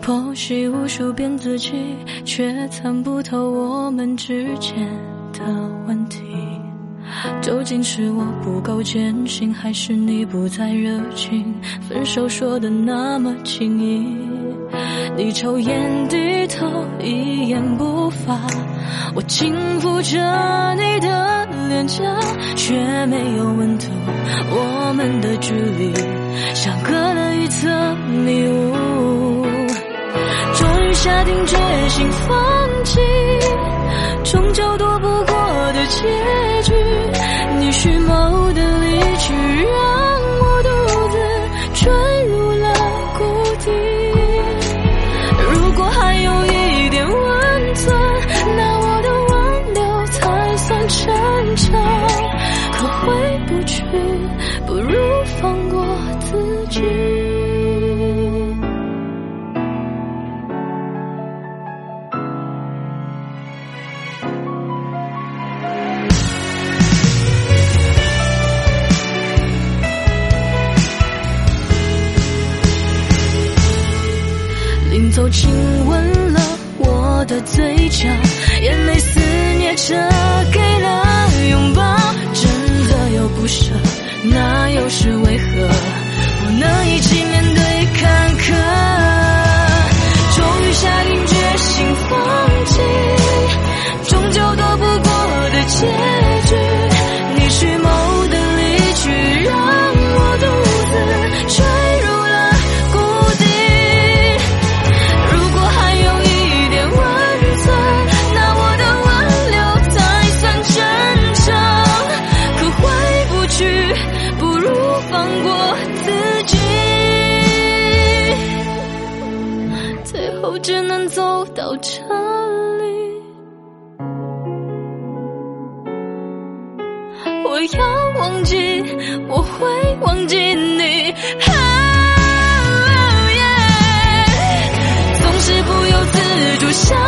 剖析无数遍自己，却参不透我们之间的问题。究竟是我不够坚信，还是你不再热情？分手说的那么轻易，你抽烟低头，一言不发。我轻抚着你的脸颊，却没有温度。我们的距离像隔了一层迷雾。下定决心放弃，终究躲不过的结又亲吻了我的嘴角，眼泪肆虐着给了拥抱，真的有不舍，那又是为何？放过自己。最后只能走到这里。我要忘记，我会忘记你。啊 yeah 总是不由自主想